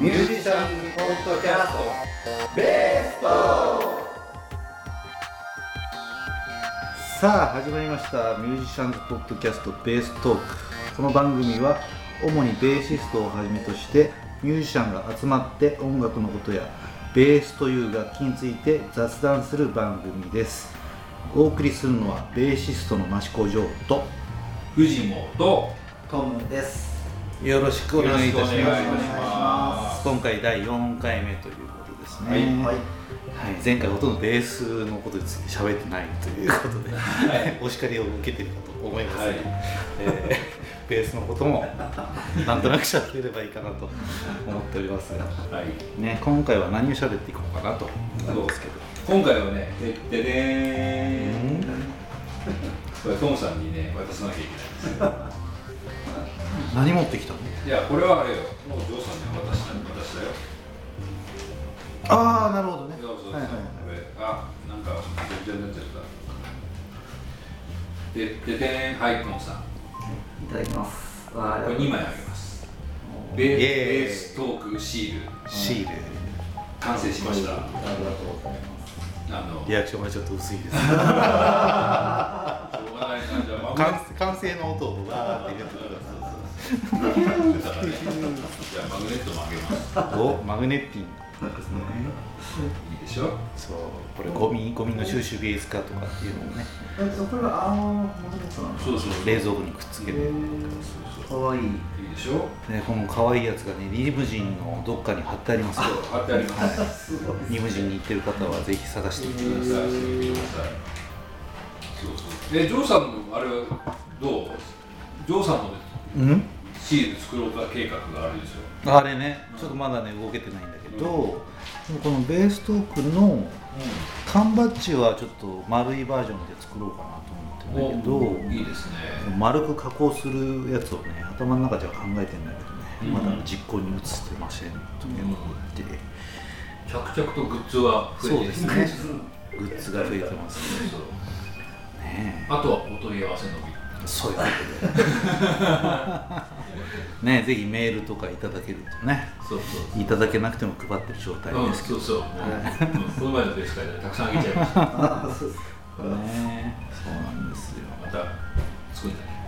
ミュージシャンポッドキャスト。ベーストさあ始まりました。ミュージシャンズポッドキャストベーストーク。この番組は主にベーシストをはじめとしてミュージシャンが集まって音楽のことやベースという楽器について雑談する番組です。お送りするのはベーシストの益子城と藤本とトムです。よろしくお願いいたします。今回第4回目ということですね。はいはい。はい、前回ほとんどベースのことについて喋ってないということで、お叱りを受けてるかと思います、はい。えーベースのこともなんとなく喋れればいいかなと思っておりますが、はい。ね、今回は何を喋っていこうかなと。思うんですけど今回はねでででーん。これトムさんにね渡さなきゃいけないんですよ。何持ってきたの？いやこれはあれよもうジョーさんに渡した渡したよああなるほどね。そうそうそう、はいはいあなんかぐちゃぐちゃにな。っちゃったででんはいトムさん。いただきます。こあれ2枚あげます。ベーイベーストークシール。シール。完成しました。ありがとうございます。あのリアクションがちょっと薄いです。しょうがないなじゃあ。マグネ完完成の音をわーって入れてくだじゃあマグネットもあげます。お。マグネッティンですね。いいでしょ。そうこれゴミゴミの収集ベース化とかっていうのをね。えっとこれはあのそうそう冷蔵庫にくっつけるかわいい。いいでしょ。でこの可愛いやつがねリムジンのどっかに貼ってありますよ。貼ってあります。リムジンに行ってる方はぜひ探してみてください。さあしてみてください。そうそう。えジョーさんのあれはどう？ジョーさんもうん？シール作ろうか計画があるんですよあれねちょっとまだね動けてないんだけど、でもこのベーストークの缶バッジはちょっと丸いバージョンで作ろうかなと思ってるんだけどいいですね。丸く加工するやつをね頭の中では考えてんだけどね、うん。まだ実行に移してませんということで、着々とグッズは増えてそうですね。グッズが増えてますね。ねあとはお問い合わせのみそういうことで。ねぜひメールとかいただけるとねそうそういただけなくても配ってる状態うんですけど、そうそう。もううんこの前のベース会でたくさんあげちゃいました。ね。そうなんですよ。また作んだね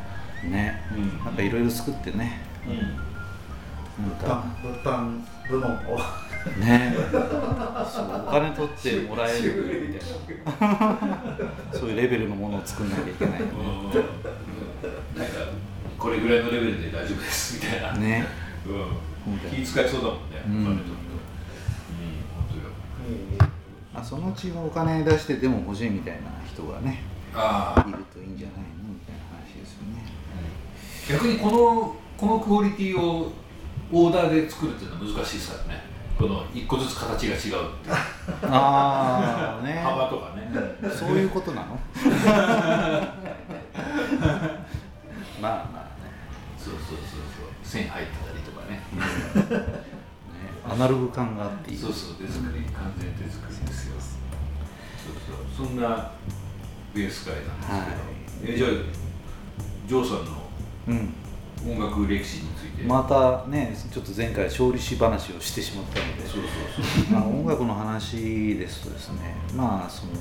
ね、うん。なんかいろいろ作ってね。うん。なんか。物販部門を。ね。そうお金取ってもらえる。みたいなそういうレベルのものを作んなきゃいけない。うん なんかこれぐらいのレベルで大丈夫ですみたいな。ね。うん。本当に気使いそうだもんねうん。お金取るとうん本当よ。あそのうちお金出してでも欲しいみたいな人がねああ。いるといいんじゃないのみたいな話ですよね。逆にこのこのクオリティをオーダーで作るっていうのは難しいですからね。この一個ずつ形が違うっていう。ああ ね。幅とかね。そういうことなの？まあまあね。そうそうそうそう。線入ってたりとかね。ねアナログ感があっていい。そうそう手作り完全手作りですよ。そうそう。そんなベース会なんですけど、えじゃあジョーさんのうん。音楽歴史について、またねちょっと前回勝利し話をしてしまったので。そうそうそう。まあ、音楽の話ですとですね。まあその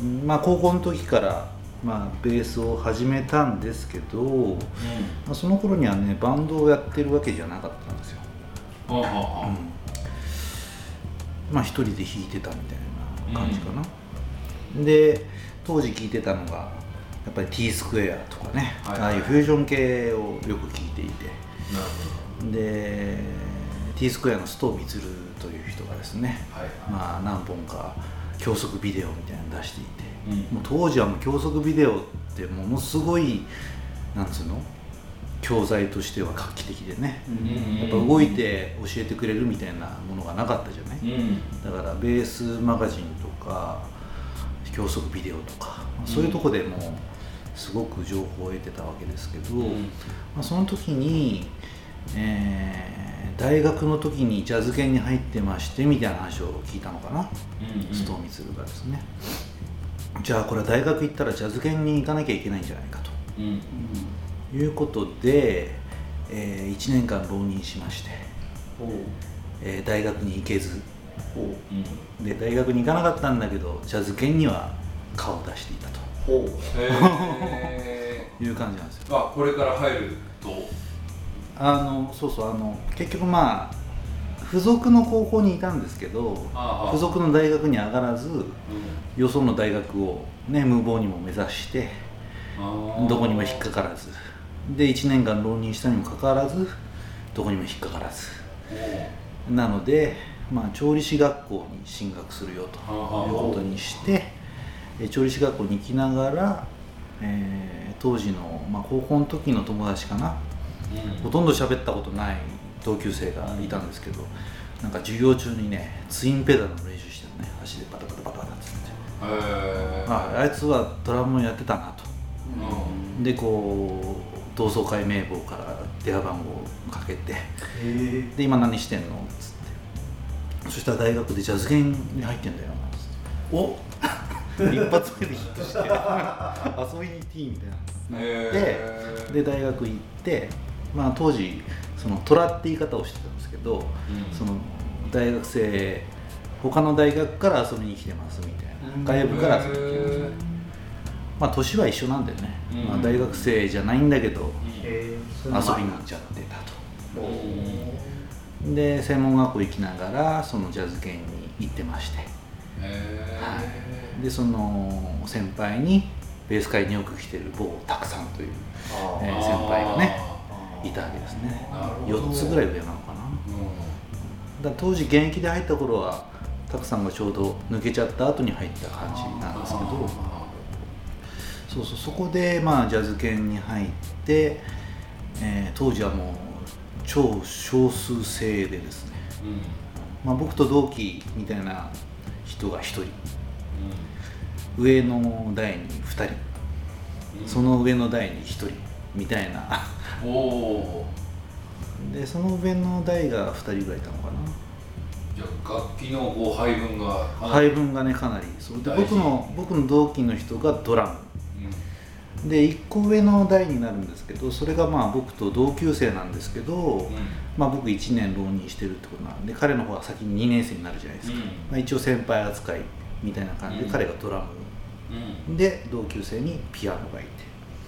うんまあ高校の時から、まあ、ベースを始めたんですけど、まあ、その頃にはねバンドをやってるわけじゃなかったんですよ、うんはあ。はあはまあ一人で弾いてたみたいな感じかな、で当時聴いてたのがやっぱり T スクエアとかね、はいああいうフュージョン系をよく聴いていて。あなるで T スクエアの須藤充という人がですね、ほどはい。まあ、何本か教則ビデオみたいなの出していて、うん。もう当時はもう教則ビデオってものすごいなんつうの？教材としては画期的でね、うん。やっぱ動いて教えてくれるみたいなものがなかったじゃない、うん。だからベースマガジンとか教則ビデオとか、そういうとこでもすごく情報を得てたわけですけど、うん。まあ、その時に、えー大学の時にジャズ研に入ってましてみたいな話を聞いたのかな、うん。須藤充がですねじゃあこれは大学行ったらジャズ研に行かなきゃいけないんじゃないかと。うんいうことで、え1年間浪人しまして、えー大学に行けず。ほう。うん。で大学に行かなかったんだけどジャズ犬には顔を出していたと。ほう。へ いう感じなんですよ。ーあこれから入ると？あのそうそうあの結局まあ付属の高校にいたんですけど付属の大学に上がらずうん。よその大学をね無謀にも目指してどこにも引っかからず。で1年間浪人したにもかかわらずどこにも引っかからず。おなので、まあ、調理師学校に進学するよというはあことにしてえ調理師学校に行きながら、えー当時の、まあ、高校の時の友達かな。うん。ほとんど喋ったことない同級生がいたんですけどなんか授業中にねツインペダルの練習してるね。足でバタバタバタバタっつって。ああいつはドラムをやってたなと。うん。でこう同窓会名簿から電話番号をかけてで今何してんの？っつって。そしたら大学でジャズ弦に入ってんだよつってお。一発目でヒットして。遊びに行っていいみたいな。へー。で大学行って、まあ、当時その虎って言い方をしてたんですけど、ん。その大学生他の大学から遊びに来てますみたいな。外部から遊びに来てますねまあ年は一緒なんでね、うん。まあ、大学生じゃないんだけど遊びに行っちゃってたと。うんで専門学校行きながらそのジャズ研に行ってまして。へでその先輩にベース界によく来てる某たくさんという、えー先輩がねいたわけですね。なるほど。4つぐらい上なのかな。だから当時現役で入った頃はたくさんがちょうど抜けちゃった後に入った感じなんですけど。そうそうそこでまあジャズ研に入って、えー当時はもう超少数制でですね、まあ、僕と同期みたいな人が1人。上の台に2人。その上の台に1人みたいな。おおでその上の台が2人ぐらいいたのかな。じゃあ楽器のこう配分が配分がねかなり。そう。で僕の僕の同期の人がドラム。うん。で1個上の代になるんですけどそれがまあ僕と同級生なんですけど、まあ、僕1年浪人してるってことなんで彼の方が先に2年生になるじゃないですか、うん。まあ、一応先輩扱いみたいな感じで、うん。彼がドラム。うん。で同級生にピアノがいて。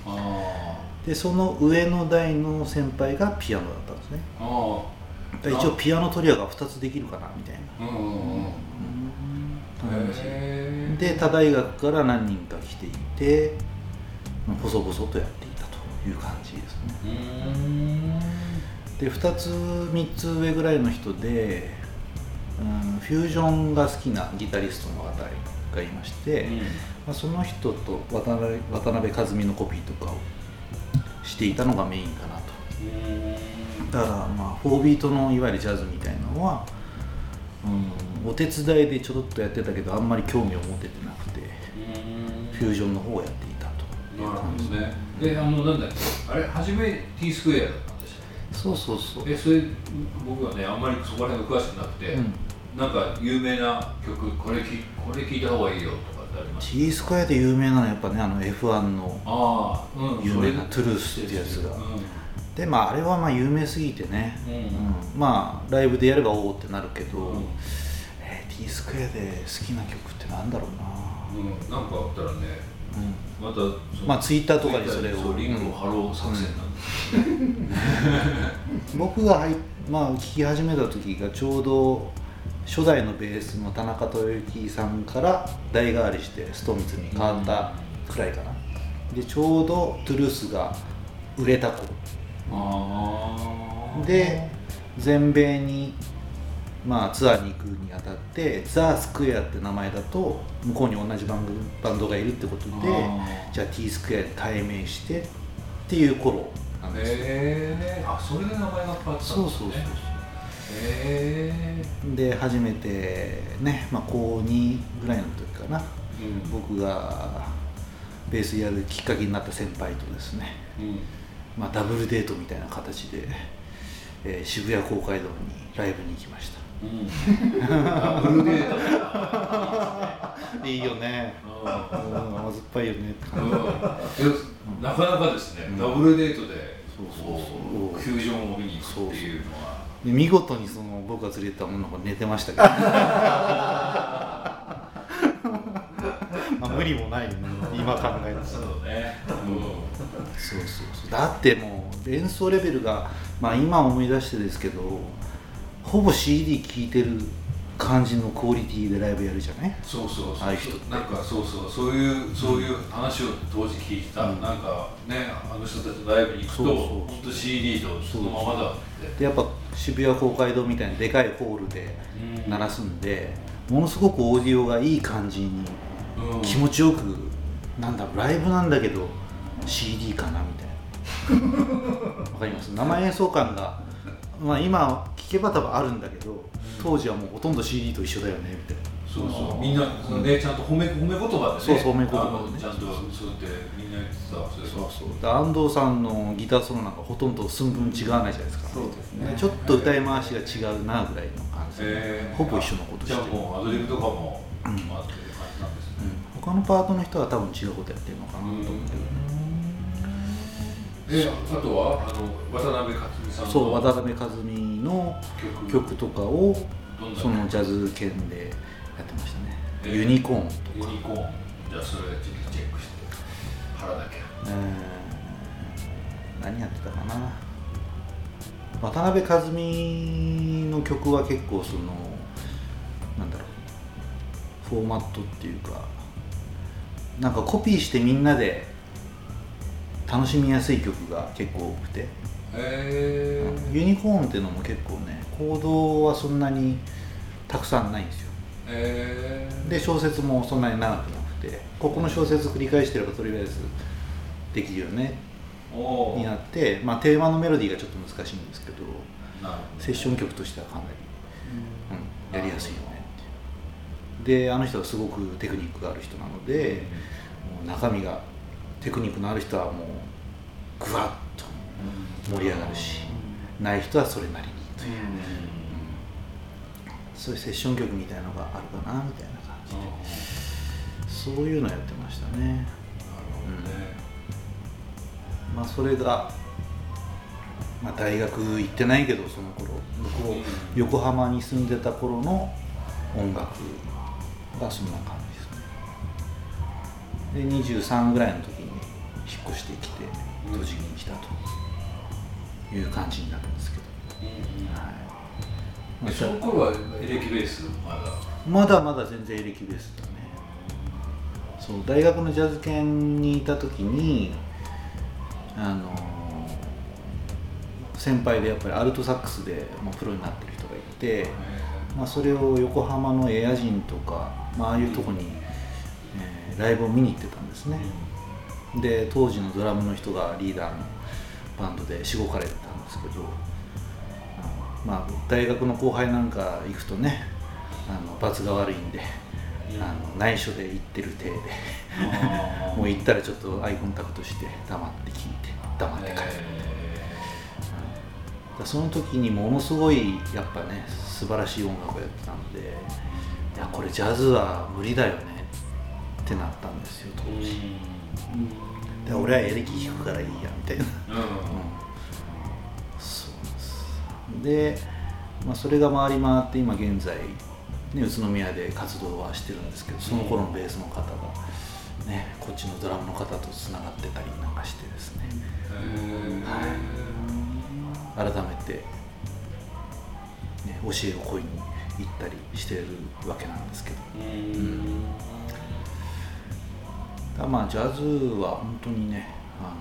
あでその上の代の先輩がピアノだったんですね。一応ピアノトリオが2つできるかなみたいな。ーうんで他大学から何人か来ていてまあ細々とやっていたという感じですね。で2つ3つ上ぐらいの人で、うん、フュージョンが好きなギタリストの方がいまして、まあ、その人と渡辺渡辺和美のコピーとかをしていたのがメインかなと。だからまあ4ビートのいわゆるジャズみたいなのは、うん、お手伝いでちょろっとやってたけどあんまり興味を持ててなくてフュージョンの方をやっていたと。なるほどね。であのなんだっけあれ？初め T スクエアだったんでしたっそうそうそう。けえそれ僕はねあんまりそこら辺が詳しくなくて、うん。なんか有名な曲これきこれ聞いた方がいいよと T スクエアで有名なのはやっぱねあの F1 の有名なトゥルースってやつが。うでまああれはまあ有名すぎてね、うんまあライブでやればおおってなるけど、うん。えー T スクエアで好きな曲ってなんだろうな、ん、うん、なんかあったらねうん。またまあツイッターとかにそれを。リンクを貼ろう作戦なんです、僕が入っ まあ聴き始めた時がちょうど初代のベースの田中豊雪さんから代替わりして須藤さんに変わったくらいかな、でちょうど TRUTH が売れた頃。で全米に、まあ、ツアーに行くにあたってザ・スクエアって名前だと向こうに同じバンドバンドがいるってことでじゃあ T スクエアで対面してっていう頃なんですよ、へえあそれで名前が変わったんですねそうそうそうで初めてね、まあ、高2ぐらいの時かな。うん。僕がベースやるきっかけになった先輩とですね、うん。まあ、ダブルデートみたいな形で、えー渋谷公会堂にライブに行きました。うん。ダブルデータいいよね。ううん甘酸っぱいよねってなかなかですね、ダブルデートでそうそうそう球場を見に行くっていうのはで見事にその僕が連れてた女の子寝てましたけど。まあ無理もないよね。今考えるとそうね、そうそうそう。だってもう演奏レベルがまあ今思い出してですけどほぼ CD 聴いてる感じのクオリティでライブやるじゃない？そうそうそう。ああいう人なんかそうそう。そういうそういう話を当時聞いた、うん。なんかねあの人たちのライブに行くとそうそう本当 CD とそのままだって。でやっぱ渋谷公会堂みたいなでかいホールで鳴らすんで、ものすごくオーディオがいい感じにうん。気持ちよく、なんだライブなんだけど CD かなみたいな。わかります？生演奏感が、まあ、今聞けば多分あるんだけど当時はもうほとんど CD と一緒だよねみたいな。そうそう。みんなそのねちゃんと褒め褒め言葉でね。そうそう褒め言葉でね。ちゃんとそうやってみんな言ってたそうそう。で安藤さんのギターソロなんかほとんど寸分違わないじゃないですか。そうですね。ちょっと歌い回しが違うなぐらいの感じで、えー。ほぼ一緒のことして。じゃもうアドリブとかもあうんってる感じなんですね、うん。他のパートの人は多分違うことやってるのかなと思うけどね、であとはあの渡辺克美さんのそう渡辺和美の曲。曲とかをそのジャズ圏でやってましたね、えー。ユニコーンとか、ユニコーン。じゃあそれチェックして腹だけ。えー何やってたかな。渡辺和美の曲は結構そのなんだろう。フォーマットっていうかなんかコピーしてみんなで楽しみやすい曲が結構多くて、へえユニコーンっていうのも結構ね行動はそんなにたくさんないんですよ。へえで小説もそんなに長くなくてここの小説繰り返してればとりあえずできるよねになって、まあ、テーマのメロディーがちょっと難しいんですけどなるほどセッション曲としてはかなり、うん、やりやすいよねっていう。であの人はすごくテクニックがある人なので、もう中身がテクニックのある人はもうぐわっと盛り上がるし、ない人はそれなりにという、そういうセッション曲みたいなのがあるかなみたいな感じでそういうのやってましたね。なるほどね。まあそれが、まあ、大学行ってないけどその頃。向こう横浜に住んでた頃の音楽がそんな感じですね。で23ぐらいの時に引っ越してきてうん。栃木に来たという感じになるんですけど、その頃はエレキベースまだ？まだまだ全然エレキベースだねそう大学のジャズ研にいた時にあの先輩でやっぱりアルトサックスでもうプロになってる人がいて、まあ、それを横浜のエアジンとか、まああいうとこに、えーライブを見に行ってたんですね、で当時のドラムの人がリーダーのバンドでしごかれてたんですけどまあ大学の後輩なんか行くとねあの罰が悪いんで、あの内緒で行ってる体でもう行ったらちょっとアイコンタクトして黙って聞いて黙って帰る、だからその時にものすごいやっぱね素晴らしい音楽をやってたのでいやこれジャズは無理だよねってなったんですよ当時、で俺はエレキ弾くからいいやみたいな、うん。うん。そうです。で、まあ、それが回り回って今現在、ね、宇都宮で活動はしてるんですけどその頃のベースの方が、ね、こっちのドラムの方とつながってたりなんかしてですね。改めて、ね、教えを請いに行ったりしてるわけなんですけど。ただまあジャズは本当にねあ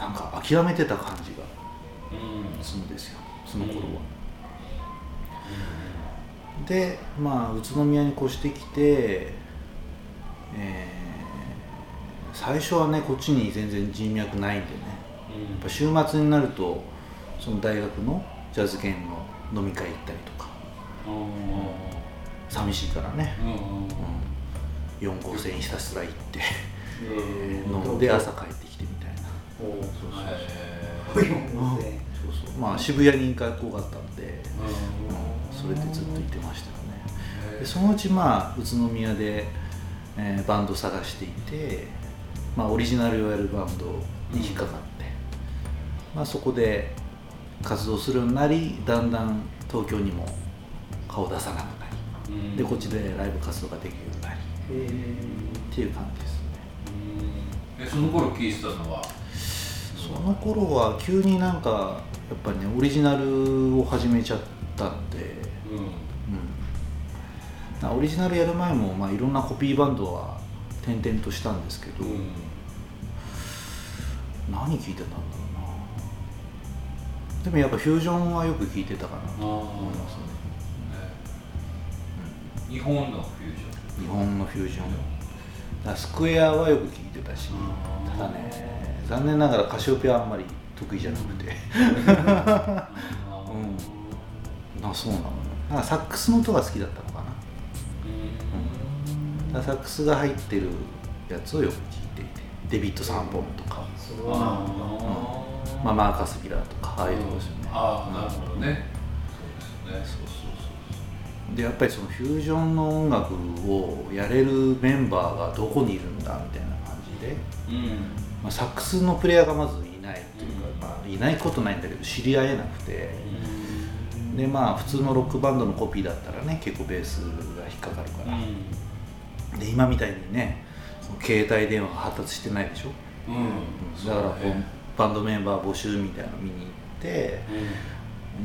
のなんか諦めてた感じがするんですよその頃は。でまあ宇都宮に越してきて、えー最初はねこっちに全然人脈ないんでね。やっぱ週末になるとその大学のジャズ研の飲み会行ったりとか。寂しいからね、うん、4号線ひたすら行って飲んで朝帰ってきてみたいな。そうそうまあ渋谷に学校があったんで、うん、それでずっと行ってましたよね。でそのうちまあ宇都宮で、えーバンド探していて、まあ、オリジナルをやるバンドに引っかかって、まあ、そこで活動するようになりだんだん東京にも顔出さなくなりうん。でこっちでライブ活動ができるようになりっていう感じですね。えその頃聴いてたのは？その頃は急になんかやっぱりねオリジナルを始めちゃったんで、うんうん、オリジナルやる前も、まあ、いろんなコピーバンドは転々としたんですけど、うん。何聴いてたんだろうな。でもやっぱフュージョンはよく聴いてたかなとあ思いますね。日本のフュージ日本のフュージョン。だスクエアはよく聴いてたしただね残念ながらカシオペアはあんまり得意じゃなくて。ョン うん。あそうなの。なんかサックスの音が好きだったサックスが入ってるやつをよく聴いていて。デビッド・サンボンとか、まあ、マーカス・ギラーとかああいうとこですよね。ああなるほどね。そうですね。そうそうそうでやっぱりそのフュージョンの音楽をやれるメンバーがどこにいるんだみたいな感じで、うん。まあ、サックスのプレイヤーがまずいないというか、まあ、いないことないんだけど知り合えなくて。でまあ普通のロックバンドのコピーだったらね結構ベースが引っかかるから、で今みたいにね携帯電話が発達してないでしょ、うん。うん。だからこうバンドメンバー募集みたいなの見に行って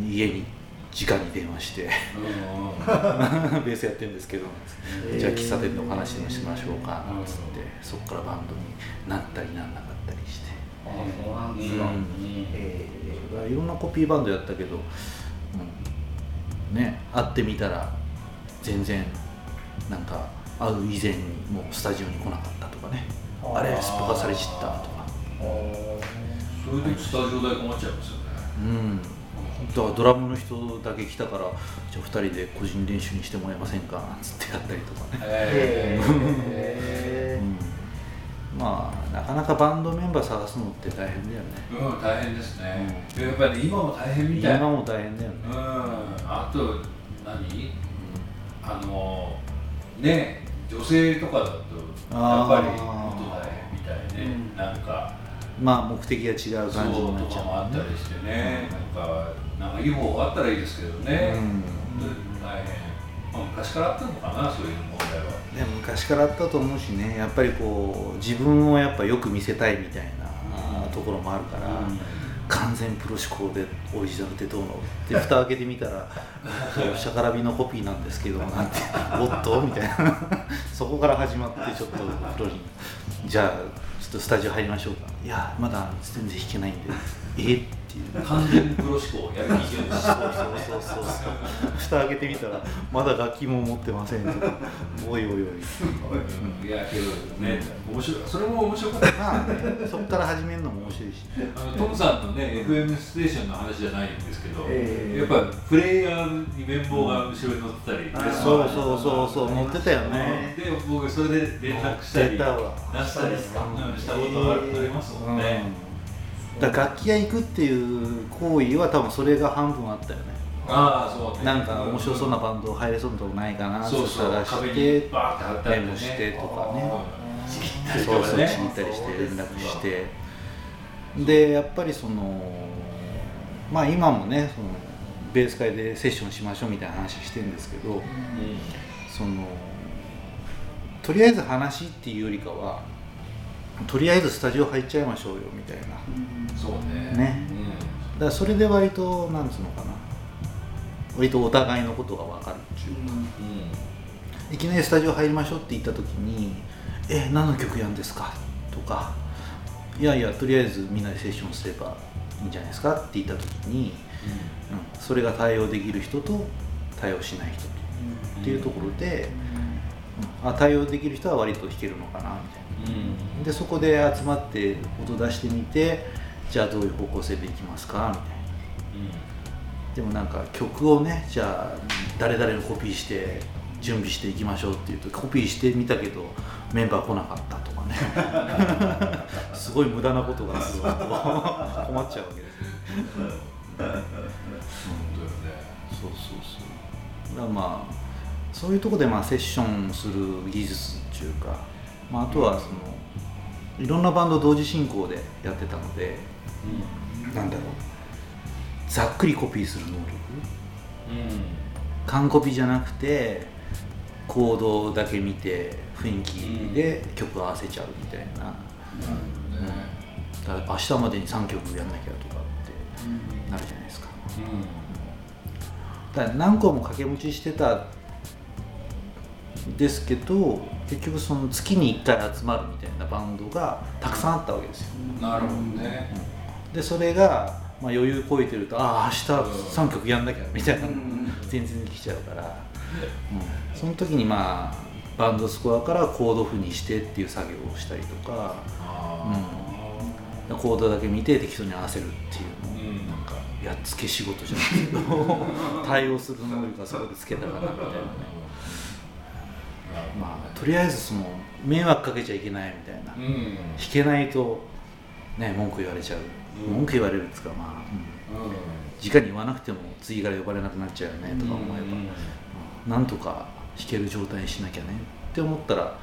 家に直に電話して ベースやってるんですけど、じゃあ喫茶店でお話でもしましょうかなんつって、そこからバンドになったりなんなかったりして、あそうなんですか、うん。えだからいろんなコピーバンドやったけど、うん。ね会ってみたら全然なんか会う以前にもうスタジオに来なかったとかね。あれすっぽかされちったとか。それでスタジオ代困っちゃいますよね。うん。だからドラムの人だけ来たからじゃあ2人で個人練習にしてもらえませんかなんつってやったりとかね、えへうん。まあなかなかバンドメンバー探すのって大変だよね。えうん大変ですね。やっぱり今も大変みたい。今も大変だよね。うん。あと何？あのね女性とかだとやっぱり大変みたいね、うん。なんかまあ目的が違う感じになっとかもちゃうねあったりしてね、なんかなんかいい方法あったらいいですけどね、うん。大変、まあ、昔からあったのかなそういう問題は。でも昔からあったと思うしねやっぱりこう自分をやっぱよく見せたいみたいなところもあるから、完全プロ思考でオリジナルってどうの？で蓋開けてみたら「そうシャカラビのコピーなんですけど」なんて「おっと?」みたいな。そこから始まってちょっとプロに「じゃあちょっとスタジオ入りましょうか」「いやまだ全然弾けないんで」え？っていう。完全にプロ志向やる気じゃないそうそうそうそう蓋開けてみたらまだ楽器も持ってませんとか。おいおいおいいやけどね、面白いそれも面白かったまあねそこから。始めるのも面白い。しあのトムさんのね、FM ステーションの話じゃないんですけど、ええやっぱプレイヤーに綿棒が後ろに乗ってたり、あーそうそうそうそう。乗ってたよね。で僕それで連絡したり出したりしたことがありますもんね、だから楽器屋行くっていう行為は多分それが半分あったよね。ああそうね。なんか面白そうなバンド入れそうなとこないかなってそうそう探してメモしてとかね。ちぎったりそうそうとかね。ちぎったりして連絡してでやっぱりそのまあ今もねそのベース会でセッションしましょうみたいな話してるんですけど、そのとりあえず話っていうよりかはとりあえずスタジオ入っちゃいましょうよみたいな。だそうね。ね。からそれで割となんつうのかな。割とお互いのことが分かるっていうか、うん。うんいきなりスタジオ入りましょうって言った時に「え何の曲やんですか?」とか「いやいやとりあえずみんなでセッションすればいいんじゃないですか?」って言った時に、うん、それが対応できる人と対応しない人とっていうところで、うん。あ対応できる人は割と弾けるのかなみたいな。うん。でそこで集まって音出してみてじゃあどういう方向性でいきますか？みたいな。でもなんか曲をねじゃあ誰々のコピーして準備していきましょうっていうとコピーしてみたけどメンバー来なかったとかね。すごい無駄なことがすごい困っちゃうわけですよ。本当よね。そうそうそう。だからまあそういうところでまあセッションする技術っていうか、まあ、あとはそのいろんなバンド同時進行でやってたのでなんだろう。ざっくりコピーする能力。うん。完コピじゃなくてコードだけ見て雰囲気で曲合わせちゃうみたいな、なるほどね。だから明日までに3曲やんなきゃとかってなるじゃないですか。だから何個も掛け持ちしてたんですけど結局その月に1回集まるみたいなバンドがたくさんあったわけですよ。うんなるほどね。でそれが、まあ、余裕こいてるとああ明日3曲やんなきゃみたいな全然来ちゃうから、うん、その時にまあバンドスコアからコード譜にしてっていう作業をしたりとかあコードだけ見て適当に合わせるっていうのをーうん。なんかやっつけ仕事じゃないけど 対応する能力がそこでつけたかなみたいなねまあとりあえずその迷惑かけちゃいけないみたいな、うん。弾けないとね文句言われちゃう、うん。文句言われるっつうかまあ、うん。直に言わなくても次から呼ばれなくなっちゃうよねとか思えば、うん。なんとか弾ける状態にしなきゃねって思ったら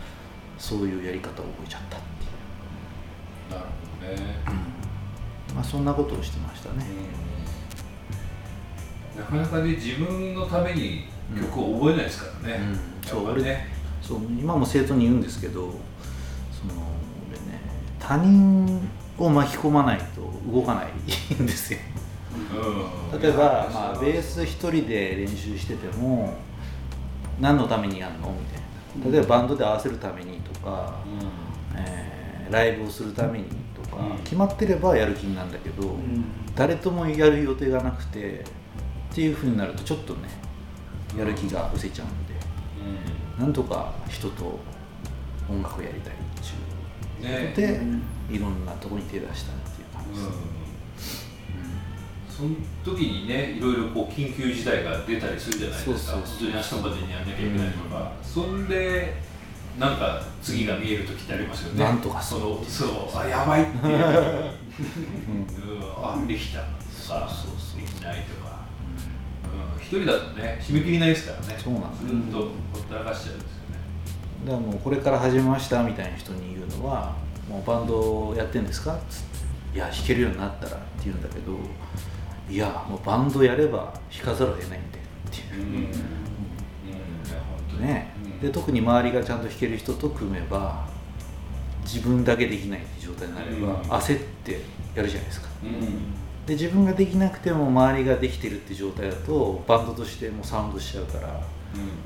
そういうやり方を覚えちゃったっていう、なるほどね。まあそんなことをしてましたね、なかなかね自分のために曲を覚えないですからね、うん。そうねそう今も生徒に言うんですけどその俺ね他人を巻き込まないと動かないんですよ。うん。例えば、まあ、ベース一人で練習してても何のためにやるの？みたいな。例えばバンドで合わせるためにとか、えーライブをするためにとか、うん。決まってればやる気になるんだけど、誰ともやる予定がなくてっていうふうになるとちょっとねやる気が失せちゃうんで、なんとか人と音楽をやりたいっていうねで、いろんなところに手出したっていう感じです、その時にねいろいろこう緊急事態が出たりするじゃないですか。そう明日までにやんなきゃいけないとか、そんでなんか次が見える時ってありますよね。なんとかそのそうあやばいっていう、うん、あできた。とかそうそう。できないとか、人だとね締め切りないですからね。そうなんですずっとほったらかしちゃうんですよね。だからもうこれから始めましたみたいな人に言うのは「もうバンドやってんですか?」っつって「いや弾けるようになったら」って言うんだけど「いやもうバンドやれば弾かざるを得ないんだよ」っていう。うん、ね、うん。で特に周りがちゃんと弾ける人と組めば自分だけできないって状態になれば、うん。焦ってやるじゃないですか。うんで自分ができなくても周りができてるって状態だとバンドとしてもうサウンドしちゃうから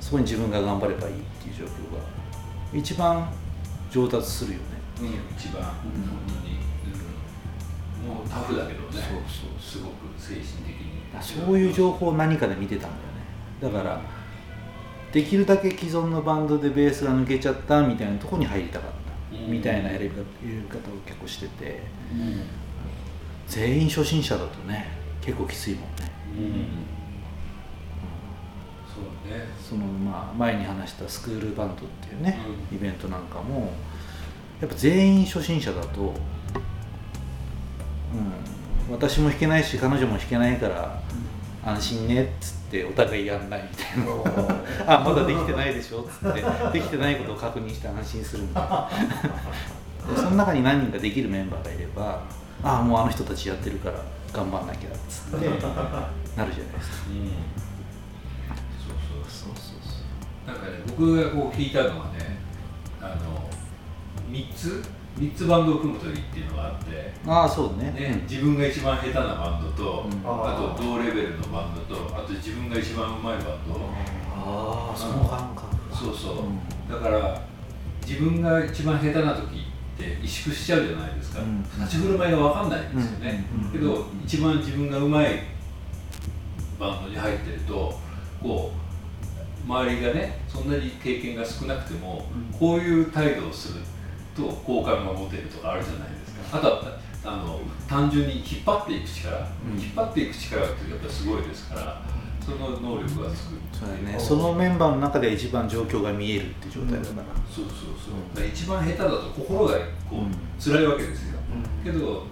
そこに自分が頑張ればいいっていう状況が一番上達するよね。うん、一番、本当に、うん、もうタフだけどね。そうそうすごく精神的に。そういう情報を何かで見てたんだよね。だからできるだけ既存のバンドでベースが抜けちゃったみたいなところに入りたかった、うん。みたいなやり方やり方を結構してて。うん全員初心者だとね結構きついもんね。うん。そうね。そのまあ前に話したスクールバンドっていうね、うイベントなんかもやっぱ全員初心者だと、うん、私も弾けないし彼女も弾けないから安心ねっつってお互いやんないみたいな。あまだできてないでしょっつってできてないことを確認して安心するみたいな。で その中に何人かできるメンバーがいればああもうあの人たちやってるから頑張んなきゃっつって。なるじゃないですか。うん。そうそうそうそう。そうなんかね僕がこう聞いたのはねあの3つ3つバンドを組む時っていうのがあってああそうね。ね、自分が一番下手なバンドと、うん。あと同レベルのバンドとあと自分が一番うまいバンド。ああその感覚。そうそう、うん。だから自分が一番下手な時って萎縮しちゃうじゃないですか、うん。立ち振る舞いが分かんないんですよね、うん。けど一番自分がうまいバンドに入ってるとこう周りがねそんなに経験が少なくても、こういう態度をすると好感が持てるとかあるじゃないですか。あとはあの単純に引っ張っていく力、うん。引っ張っていく力ってやっぱりすごいですからその能力がつく。そうだね。そのメンバーの中で一番状況が見えるって状態だから、そうそうそう、だから一番下手だと心がこう、うん。辛いわけですよ、けど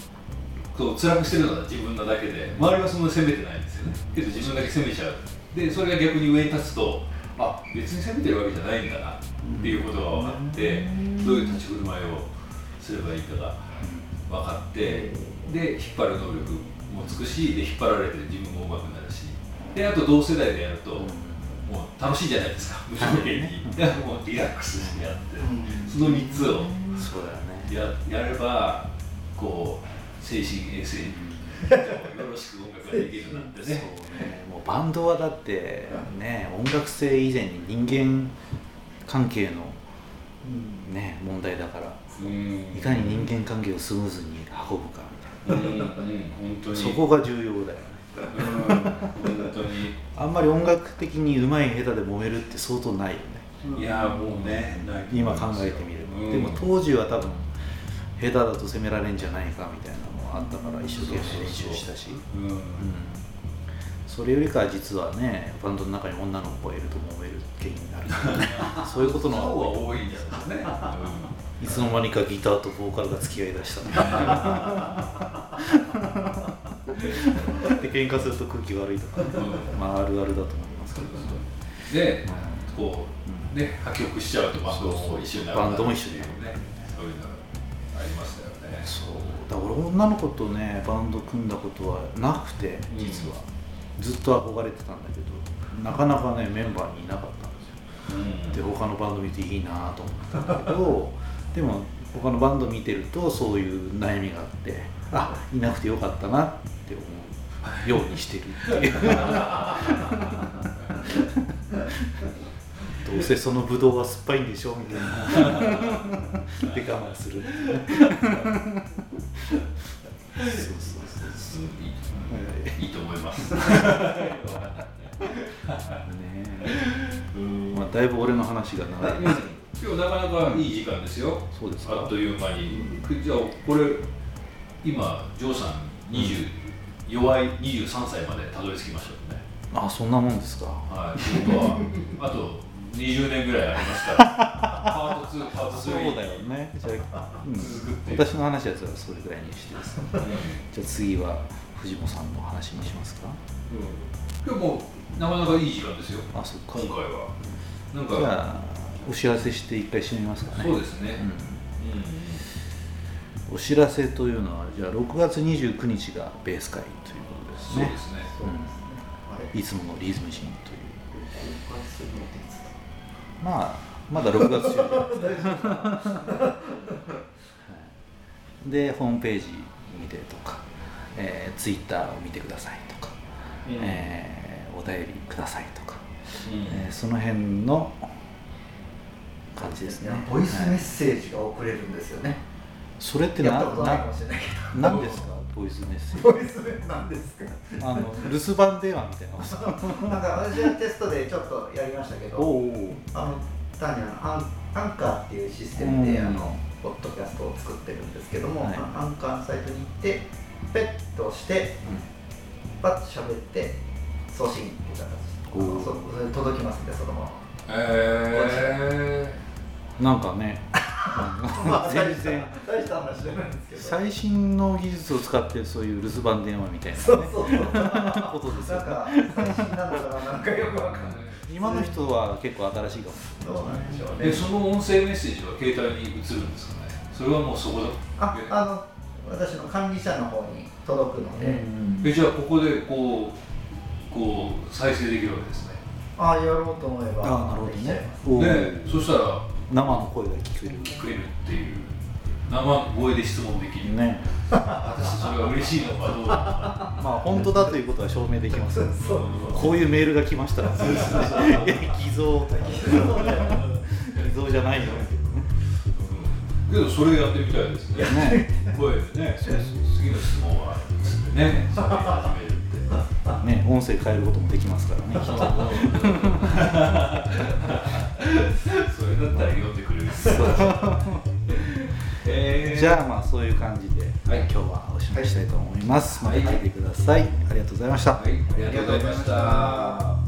こう辛くしてるのは自分なだけで周りはそんなに責めてないんですよね。けど自分だけ責めちゃう。でそれが逆に上に立つとあ別に責めてるわけじゃないんだなっていうことが分かって、どういう立ち振る舞いをすればいいかが分かってで引っ張る能力もうつくしで引っ張られて自分も上手くなるしであと同世代でやると、もう楽しいじゃないですか無条件に。で もうリラックスしてやって、その3つをそうだよね。ややればこう精神衛生によろしく音楽ができるなんてそうね。ねもうバンドはだってね音楽性以前に人間関係のね問題だからうん。いかに人間関係をスムーズに運ぶかみうんうん本当に。たいなそこが重要だよねまり音楽的に上手い下手で揉めるって相当ないよね。いやもうねないと思い今考えてみれば、うん。でも当時は多分下手だと責められんじゃないかみたいなのがあったから一生懸命練習したし。うんうん。それよりかは実はねバンドの中に女の子がいると揉める原因になる。からねそういうことの方方が多い。んじゃないですかね。いつの間にかギターとボーカルが付き合いだした。みたいなで喧嘩すると空気悪いとか、うん。まああるあるだと思いますけど。でこうね破局しちゃうとバンドも一緒になる。バンドも一緒にねそういうのがありましたよね。そう。だから俺女の子とねバンド組んだことはなくて実は、ずっと憧れてたんだけどなかなかねメンバーにいなかったんですよ。うん。で他のバンド見ていいなと思ったんだけどでも他のバンド見てるとそういう悩みがあってあいなくてよかったなって思うようにしてるっていう。どうせそのブドウは酸っぱいんでしょみたいな。で我慢する。そうそうそういいいいと思います。ねまあだいぶ俺の話が長い。ですけど今日なかなかいい時間ですよ。そうですか。あっという間に。じゃあこれ今ジョーさん20、弱い23歳までたどり着きましたよね。あそんなもんですか。はいということはあと20年ぐらいありますからパート2パート3そうだよね。じゃあ、うん。続く私の話はそれぐらいにしてですね。じゃあ次は藤本さんの話にしますか。うん、でもなかなかいい時間ですよあそっか。今回は。なんかじゃあお知らせして一回締めますかね。そうですね、うん、お知らせというのはじゃあ6月29日がベース会ということですね。そうですね。うん、いつものリズム人という。まあまだ6月中で ホームページ見てとか、えー、ツイッターを見てくださいとか、うん。えーお便りくださいとか、うん。えーその辺の感じですね。ボイスメッはいセージが送れるんですよね。それってなやったことないかなもしれないけ何ですか？ボイスメッセーど。ジ。ボイスメッなんですか？あの留守番電話みたいな。なんか私はテストでちょっとやりましたけど、あの単にあのアンアンカーっていうシステムで、うん。あのポッドキャストを作ってるんですけども、はい。アンカーのサイトに行ってペッと押してパッと喋って送信っていう形。そそれ届きますんでそのまま。えなんかねまあ全然大した話じゃないんですけど。最新の技術を使ってそういう留守番電話みたいな、ね、そうそうそう。ことですよねなんか最新なのかななんかよくわかんない。今の人は結構新しいかもどうなんでしょうー、ねで。その音声メッセージは携帯に移るんですかねそれはもうそこだあ、あの私の管理者の方に届くので、えじゃあここでこうこう再生できるわけですねああやろうと思えばああなるほどねねそしたら生の声が聞こえる。聞けるっていう。生声で質問できる、ね。果たしてそれは嬉しいのかどうか。まあ本当だということは証明できます。こういうメールが来ましたら。偽造とか偽造じゃないよけどそれやってみたいですね。ね。声でね。次の質問は。ね。喋り始めるってね音声変えることもできますからね それだったら読んでくれる。えー。じゃあまあそういう感じで、はい今日はおしまいしたいと思います、はい。また聞いてください、ありがとうございました、はい。ありがとうございました